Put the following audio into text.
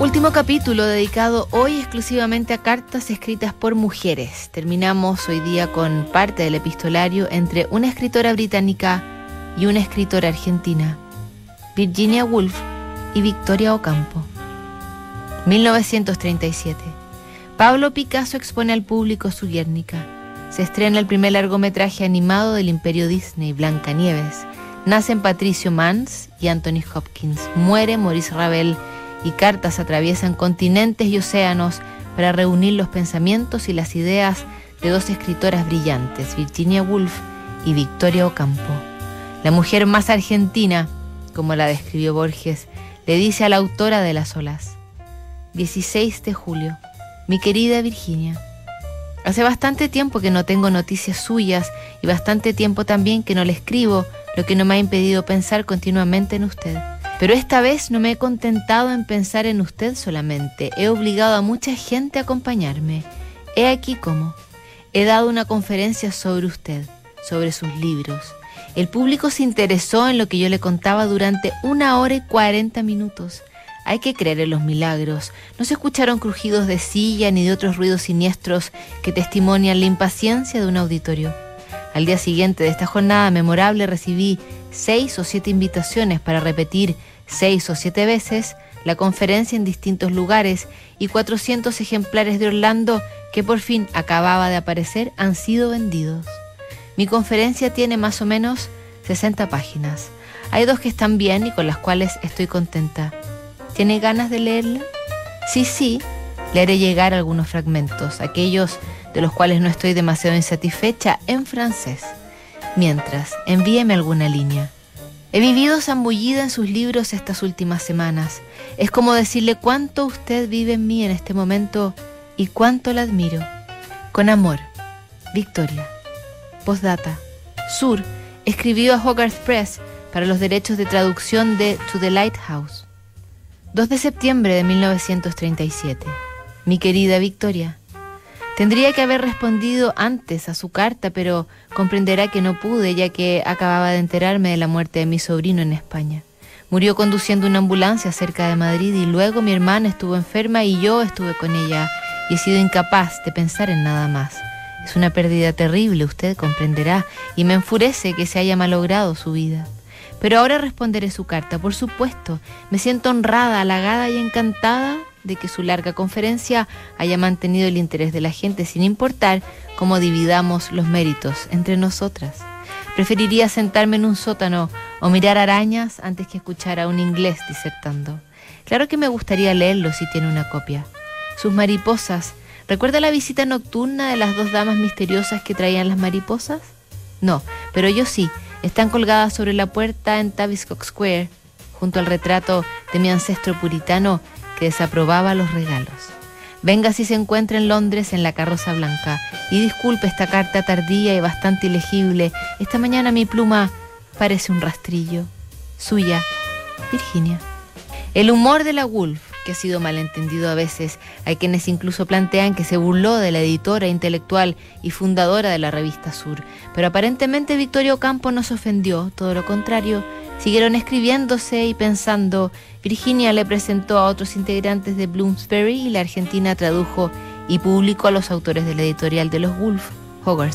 Último capítulo dedicado hoy exclusivamente a cartas escritas por mujeres. Terminamos hoy día con parte del epistolario entre una escritora británica y una escritora argentina, Virginia Woolf y Victoria Ocampo. 1937. Pablo Picasso expone al público su Guernica. Se estrena el primer largometraje animado del imperio Disney, Blancanieves. Nacen Patricio Mans y Anthony Hopkins. Muere Maurice Ravel y cartas atraviesan continentes y océanos para reunir los pensamientos y las ideas de dos escritoras brillantes, Virginia Woolf y Victoria Ocampo. La mujer más argentina, como la describió Borges, le dice a la autora de las olas, 16 de julio, mi querida Virginia, hace bastante tiempo que no tengo noticias suyas y bastante tiempo también que no le escribo, lo que no me ha impedido pensar continuamente en usted. Pero esta vez no me he contentado en pensar en usted solamente, he obligado a mucha gente a acompañarme. He aquí cómo. He dado una conferencia sobre usted, sobre sus libros. El público se interesó en lo que yo le contaba durante una hora y cuarenta minutos. Hay que creer en los milagros. No se escucharon crujidos de silla ni de otros ruidos siniestros que testimonian la impaciencia de un auditorio. Al día siguiente de esta jornada memorable recibí seis o siete invitaciones para repetir seis o siete veces la conferencia en distintos lugares y 400 ejemplares de Orlando que por fin acababa de aparecer han sido vendidos. Mi conferencia tiene más o menos 60 páginas. Hay dos que están bien y con las cuales estoy contenta. ¿Tiene ganas de leerla? Sí, sí, le haré llegar algunos fragmentos, aquellos de los cuales no estoy demasiado insatisfecha, en francés. Mientras, envíeme alguna línea. He vivido zambullida en sus libros estas últimas semanas. Es como decirle cuánto usted vive en mí en este momento y cuánto la admiro. Con amor, Victoria. Postdata. Sur escribió a Hogarth Press para los derechos de traducción de To the Lighthouse. 2 de septiembre de 1937. Mi querida Victoria. Tendría que haber respondido antes a su carta, pero comprenderá que no pude, ya que acababa de enterarme de la muerte de mi sobrino en España. Murió conduciendo una ambulancia cerca de Madrid y luego mi hermana estuvo enferma y yo estuve con ella y he sido incapaz de pensar en nada más. Es una pérdida terrible, usted comprenderá, y me enfurece que se haya malogrado su vida. Pero ahora responderé su carta, por supuesto. Me siento honrada, halagada y encantada de que su larga conferencia haya mantenido el interés de la gente sin importar cómo dividamos los méritos entre nosotras. Preferiría sentarme en un sótano o mirar arañas antes que escuchar a un inglés disertando. Claro que me gustaría leerlo si tiene una copia. Sus mariposas. ¿Recuerda la visita nocturna de las dos damas misteriosas que traían las mariposas? No, pero yo sí. Están colgadas sobre la puerta en Tavistock Square, junto al retrato de mi ancestro puritano que desaprobaba los regalos. Venga si se encuentra en Londres en la carroza blanca y disculpe esta carta tardía y bastante ilegible. Esta mañana mi pluma parece un rastrillo. Suya, Virginia. El humor de la Wolf, que ha sido malentendido a veces. Hay quienes incluso plantean que se burló de la editora intelectual y fundadora de la revista Sur. Pero aparentemente Victoria Ocampo no se ofendió, todo lo contrario, Siguieron escribiéndose y pensando. Virginia le presentó a otros integrantes de Bloomsbury y la Argentina tradujo y publicó a los autores de la editorial de los Wolf, Hogarth